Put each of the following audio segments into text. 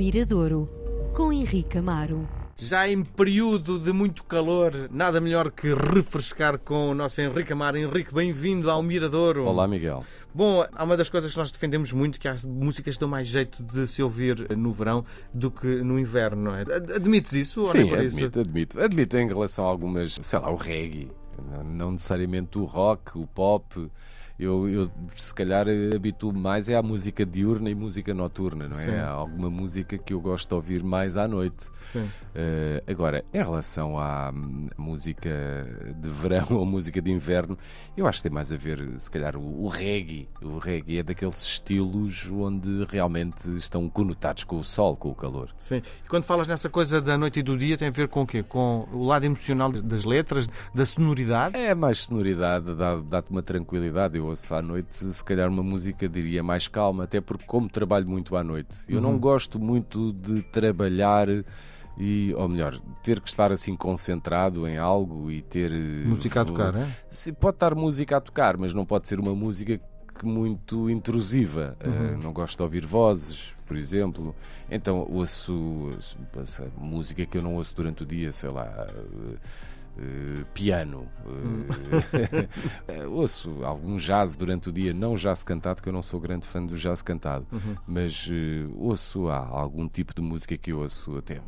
Miradouro, com Henrique Amaro. Já em período de muito calor, nada melhor que refrescar com o nosso Henrique Amaro. Henrique, bem-vindo ao Miradouro. Olá, Miguel. Bom, há uma das coisas que nós defendemos muito, que as músicas dão mais jeito de se ouvir no verão do que no inverno, não é? Admites isso? ou Sim, nem por admito, isso? admito. Admito em relação a algumas, sei lá, o reggae, não necessariamente o rock, o pop. Eu, eu se calhar eh, habituo mais é à música diurna e música noturna, não é? Sim. Há alguma música que eu gosto de ouvir mais à noite. Sim. Eh, agora, em relação à hum, música de verão ou música de inverno, eu acho que tem mais a ver, se calhar, o, o reggae. O reggae é daqueles estilos onde realmente estão conotados com o sol, com o calor. Sim. E quando falas nessa coisa da noite e do dia, tem a ver com o quê? Com o lado emocional das letras, da sonoridade? É mais sonoridade, dá- dá-te uma tranquilidade. Eu ouço à noite, se calhar, uma música, diria, mais calma, até porque, como trabalho muito à noite, eu não gosto muito de trabalhar. E, ou melhor, ter que estar assim concentrado em algo e ter. eh, Música a tocar, é? Sim, pode estar música a tocar, mas não pode ser uma música muito intrusiva. Eh, não gosto de ouvir vozes, por exemplo. Então ouço, ouço essa música que eu não ouço durante o dia, sei lá. eh, eh, piano, eh, ouço algum jazz durante o dia, não jazz cantado, que eu não sou grande fã do jazz cantado, mas eh, ouço há algum tipo de música que eu ouço, até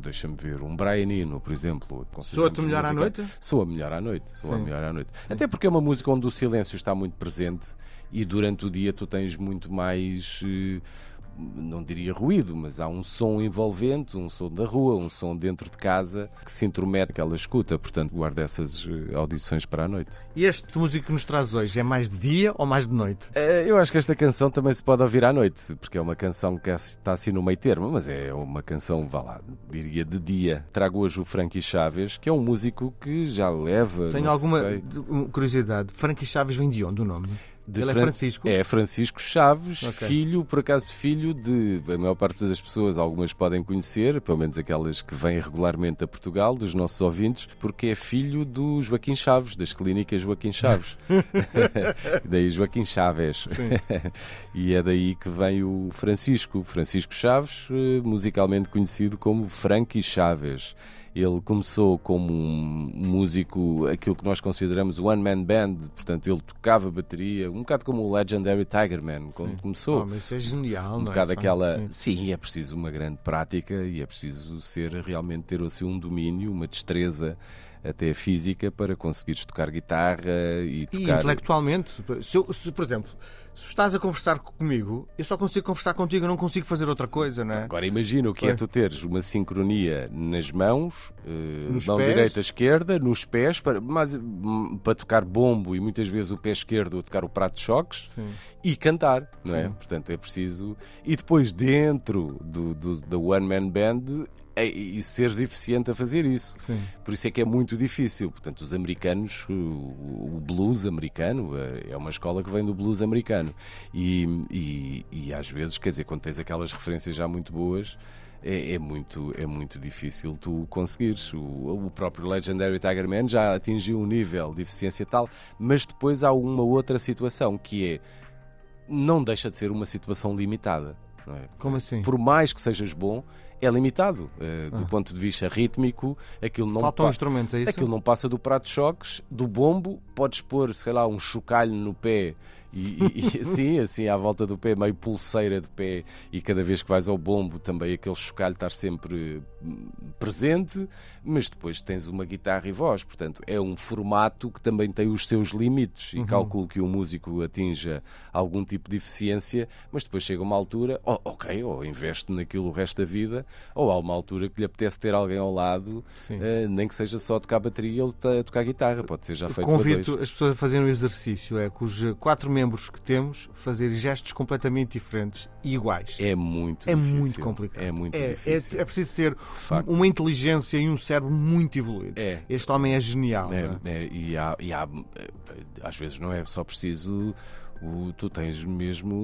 deixa-me ver, um Brian Eno, por exemplo. Soa-te melhor à noite? Soa melhor à noite, soa Sim. melhor à noite. Até porque é uma música onde o silêncio está muito presente e durante o dia tu tens muito mais. Não diria ruído, mas há um som envolvente, um som da rua, um som dentro de casa que se intromete aquela escuta. Portanto, guarda essas eh, audições para a noite. E este músico que nos traz hoje é mais de dia ou mais de noite? Eh, Eu acho que esta canção também se pode ouvir à noite, porque é uma canção que está assim no meio termo, mas é uma canção, vá lá, diria de dia. Trago hoje o Frankie Chaves, que é um músico que já leva. Tenho alguma sei, curiosidade. Frankie Chaves vem de onde o nome? Ele é Fran- Francisco? É Francisco Chaves, Ok. filho, por acaso filho de. A maior parte das pessoas, algumas podem conhecer, pelo menos aquelas que vêm regularmente a Portugal, dos nossos ouvintes, porque é filho do Joaquim Chaves, das clínicas Joaquim Chaves. daí Joaquim Chaves. e é daí que vem o Francisco. Francisco Chaves, eh, musicalmente conhecido como Frankie Chaves. Ele começou como um músico, aquilo que nós consideramos one man band, portanto, ele tocava bateria, um bocado como o Legendary Tigerman, quando Sim. começou. Oh, mas isso é genial, um não é? bocado aquela. sim. Sim, é preciso uma grande prática e é preciso ser realmente ter assim, um domínio, uma destreza até física para conseguires tocar guitarra e E tocar. intelectualmente, se, eu- se, por exemplo, se estás a conversar comigo, eu só consigo conversar contigo, eu não consigo fazer outra coisa, não é? Agora imagina o que é Pois. tu teres uma sincronia nas mãos, eh, Nos mão pés. direita, esquerda, nos pés, para, mas, hum, para tocar bombo e muitas vezes o pé esquerdo a tocar o prato de choques Sim. e cantar, não é? Sim. Portanto, é preciso. E depois, dentro do, do, da One Man Band, é- e seres eficiente a fazer isso. Sim. Por isso é que é muito difícil. Portanto, os americanos, o, blues americano, eh, é uma escola que vem do blues americano. E, e, e às vezes, quer dizer, quando tens aquelas referências já muito boas, é, é muito, é muito difícil tu conseguires. O, o próprio Legendary Tiger Man já atingiu um nível de eficiência tal, mas depois há uma outra situação que é não deixa de ser uma situação limitada. é? Como assim? Por mais que sejas bom, é limitado. Do Ah. ponto de vista rítmico, aquilo não Faltam instrumentos, é isso? Aquilo não passa do prato de choques, do bombo, podes pôr, sei lá, um chocalho no pé e, e- assim, assim à volta do pé, meio pulseira de pé, e cada vez que vais ao bombo também aquele chocalho estar sempre hum, presente, mas depois tens uma guitarra e voz, portanto é um formato que também tem os seus limites Uhum. e calculo que o músico atinja algum tipo de eficiência, mas depois chega uma altura, oh, ok, ou investe naquilo o resto da vida, ou há uma altura que lhe apetece ter alguém ao lado eh, nem que seja só tocar bateria ou tocar guitarra, pode ser já feito Convido as pessoas a fazerem um exercício, é com os quatro membros que temos, fazer gestos completamente diferentes e iguais. É muito É difícil. muito complicado. É muito é, difícil. é preciso ter uma inteligência e um cérebro muito evoluídos. É. Este homem é genial. É, é? é, e, há, e há, eh, às vezes não é só preciso. O, tu tens mesmo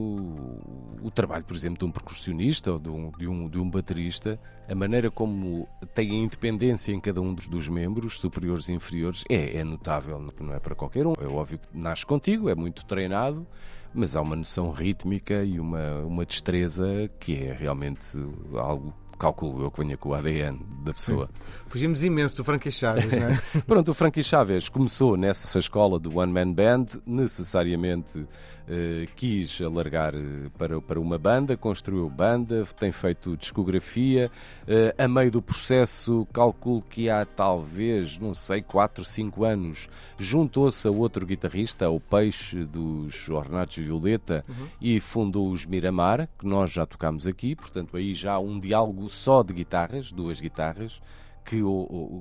o, o trabalho, por exemplo, de um percussionista ou de um, de, um, de um baterista, a maneira como tem a independência em cada um dos, dos membros, superiores e inferiores, é, é notável, não é para qualquer um. É óbvio que nasce contigo, é muito treinado, mas há uma noção rítmica e uma, uma destreza que é realmente algo calculo eu que venha com o ADN da pessoa. Fugimos imenso do Frankie Chaves, não é? Pronto, o Frankie Chaves começou nessa escola do One Man Band, necessariamente eh, quis alargar eh, para, para uma banda, construiu banda, tem feito discografia. Eh, a meio do processo, calculo que há talvez, não sei, 4, 5 anos, juntou-se a outro guitarrista, o Peixe dos Ornatos Violeta, uhum. e fundou os Miramar, que nós já tocámos aqui, portanto, aí já há um diálogo só de guitarras, duas guitarras, que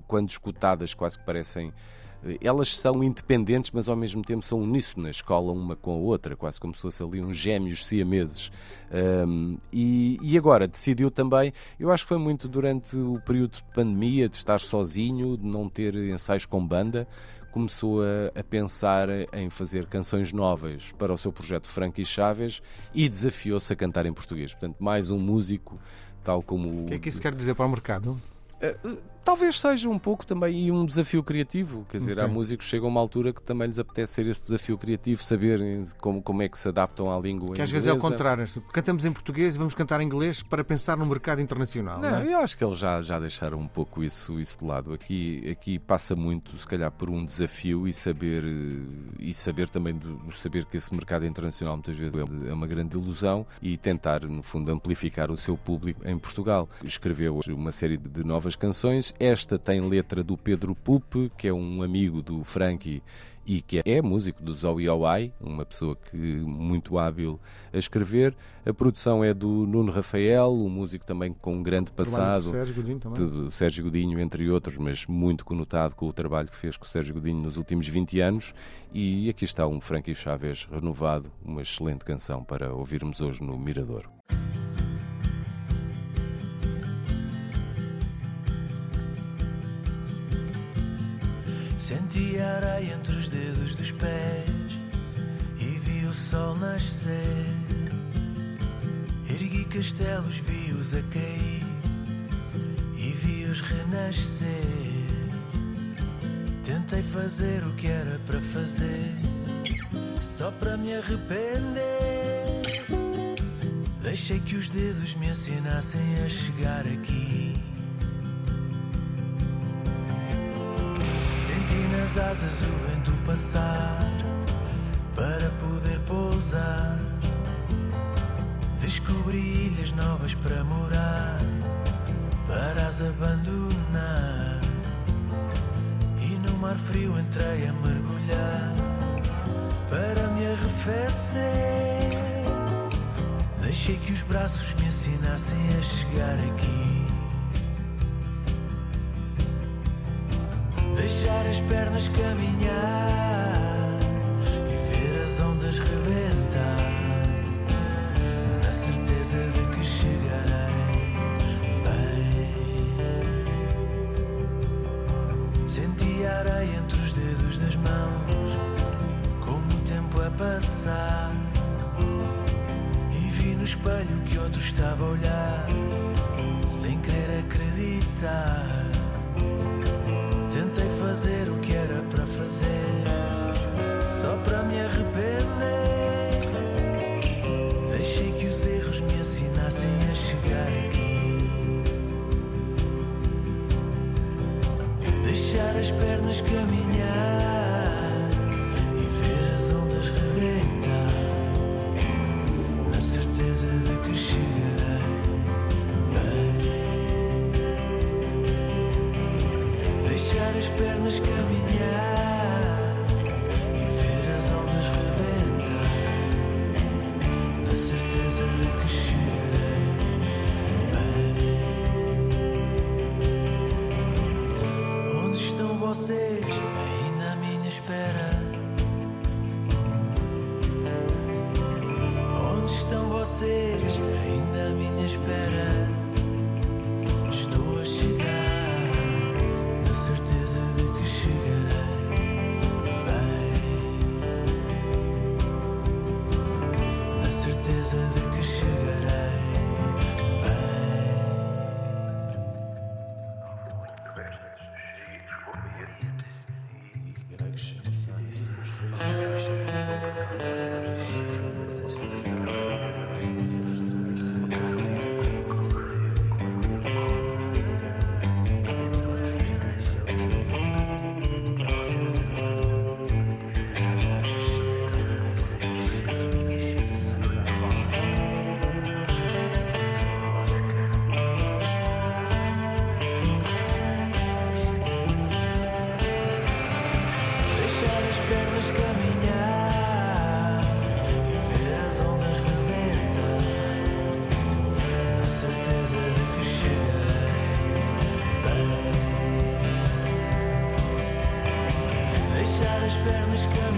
quando escutadas quase que parecem elas são independentes, mas ao mesmo tempo são uníssonas, escola uma com a outra, quase como se fossem ali uns gêmeos siameses. Um, e, e, agora decidiu também, eu acho que foi muito durante o período de pandemia, de estar sozinho, de não ter ensaios com banda, começou a, a, pensar em fazer canções novas para o seu projeto Frankie Chaves e desafiou-se a cantar em português. Portanto, mais um músico, tal como. O que é que isso quer dizer para o mercado? Talvez seja um pouco também um desafio criativo. Quer dizer, okay. há músicos que chegam a uma altura que também lhes apetece ser esse desafio criativo, saberem como, como é que se adaptam à língua Que às vezes é o contrário. Cantamos em português e vamos cantar em inglês para pensar no mercado internacional. Não, não é? eu acho que eles já, já deixaram um pouco isso, isso de lado. Aqui, aqui passa muito, se calhar, por um desafio e saber, e saber também do, saber que esse mercado internacional muitas vezes é uma grande ilusão e tentar, no fundo, amplificar o seu público em Portugal. Escreveu uma série de novas canções esta tem letra do Pedro Pupe, que é um amigo do Frankie e que é músico do Zoe Oi, uma pessoa que muito hábil a escrever. A produção é do Nuno Rafael, um músico também com um grande passado. Do Sérgio Godinho também. Do Sérgio Godinho, entre outros, mas muito conotado com o trabalho que fez com o Sérgio Godinho nos últimos 20 anos. E aqui está um Frankie Chaves renovado, uma excelente canção para ouvirmos hoje no Mirador. Senti areia entre os dedos dos pés e vi o sol nascer. Ergui castelos, vi-os a cair e vi-os renascer. Tentei fazer o que era para fazer, só para me arrepender. Deixei que os dedos me ensinassem a chegar aqui. Nas asas o vento passar para poder pousar. Descobri ilhas novas para morar, para as abandonar. E no mar frio entrei a mergulhar para me arrefecer. Deixei que os braços me ensinassem a chegar aqui. Deixar as pernas caminhar e ver as ondas rebentar, na certeza de que chegarei bem. Senti a areia entre os dedos das mãos, como o tempo a passar, e vi no espelho que outro estava a olhar, sem querer acreditar Eu não Thank you.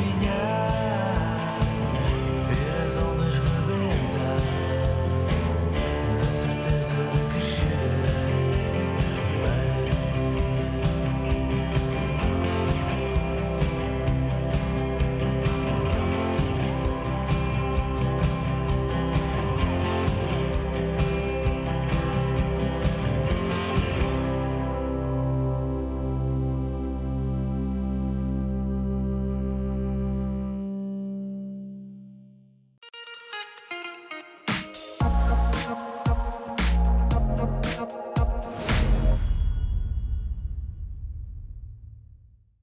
меня.